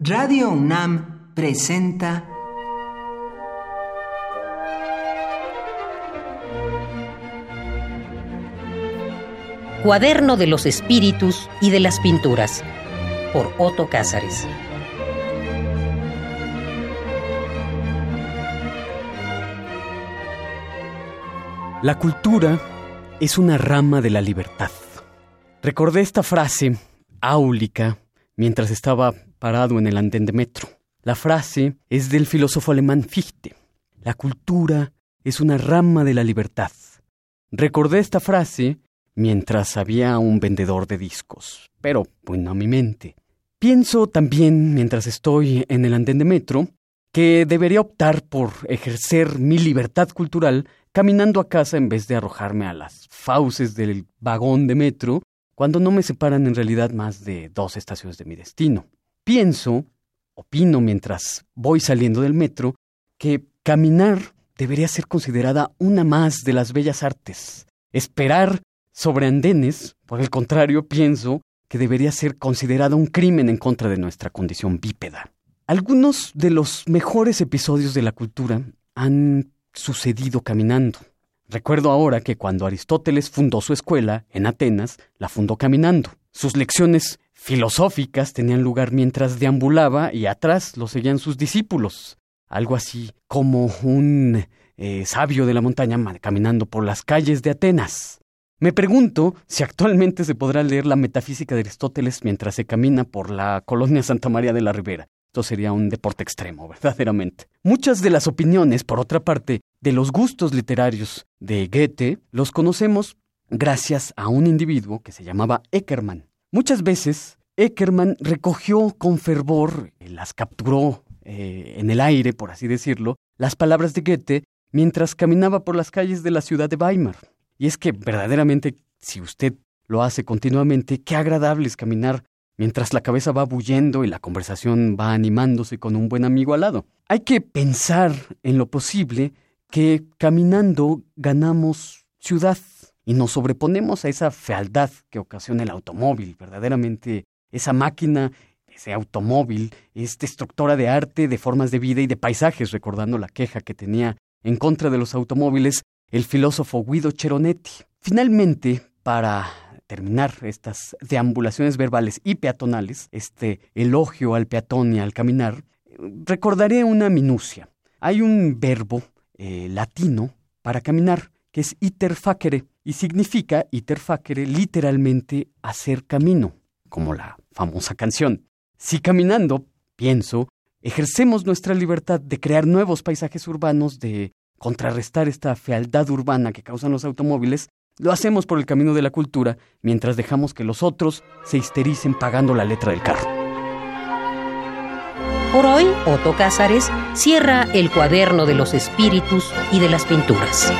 Radio UNAM presenta Cuaderno de los Espíritus y de las Pinturas por Otto Cázares. La cultura es una rama de la libertad. Recordé esta frase áulica mientras estaba parado en el andén de metro. La frase es del filósofo alemán Fichte. La cultura es una rama de la libertad. Recordé esta frase mientras había un vendedor de discos, pero bueno a mi mente. Pienso también, mientras estoy en el andén de metro, que debería optar por ejercer mi libertad cultural caminando a casa en vez de arrojarme a las fauces del vagón de metro cuando no me separan en realidad más de dos estaciones de mi destino. Pienso, opino mientras voy saliendo del metro, que caminar debería ser considerada una más de las bellas artes. Esperar sobre andenes, por el contrario, pienso que debería ser considerado un crimen en contra de nuestra condición bípeda. Algunos de los mejores episodios de la cultura han sucedido caminando. Recuerdo ahora que cuando Aristóteles fundó su escuela en Atenas, la fundó caminando. Sus lecciones filosóficas tenían lugar mientras deambulaba y atrás lo seguían sus discípulos. Algo así como un eh, sabio de la montaña caminando por las calles de Atenas. Me pregunto si actualmente se podrá leer la metafísica de Aristóteles mientras se camina por la colonia Santa María de la Ribera. Esto sería un deporte extremo, verdaderamente. Muchas de las opiniones, por otra parte, de los gustos literarios de Goethe, los conocemos gracias a un individuo que se llamaba Eckermann. Muchas veces, Eckermann recogió con fervor, las capturó eh, en el aire, por así decirlo, las palabras de Goethe mientras caminaba por las calles de la ciudad de Weimar. Y es que verdaderamente, si usted lo hace continuamente, qué agradable es caminar mientras la cabeza va bullendo y la conversación va animándose con un buen amigo al lado. Hay que pensar en lo posible que caminando ganamos ciudad y nos sobreponemos a esa fealdad que ocasiona el automóvil. Verdaderamente, esa máquina, ese automóvil, es destructora de arte, de formas de vida y de paisajes, recordando la queja que tenía en contra de los automóviles el filósofo Guido Cheronetti. Finalmente, para terminar estas deambulaciones verbales y peatonales, este elogio al peatón y al caminar, recordaré una minucia. Hay un verbo eh, latino para caminar que es iter facere y significa iter facere literalmente hacer camino, como la famosa canción. Si caminando, pienso, ejercemos nuestra libertad de crear nuevos paisajes urbanos, de contrarrestar esta fealdad urbana que causan los automóviles, lo hacemos por el camino de la cultura mientras dejamos que los otros se histericen pagando la letra del carro. Por hoy, Otto Cázares cierra el cuaderno de los espíritus y de las pinturas.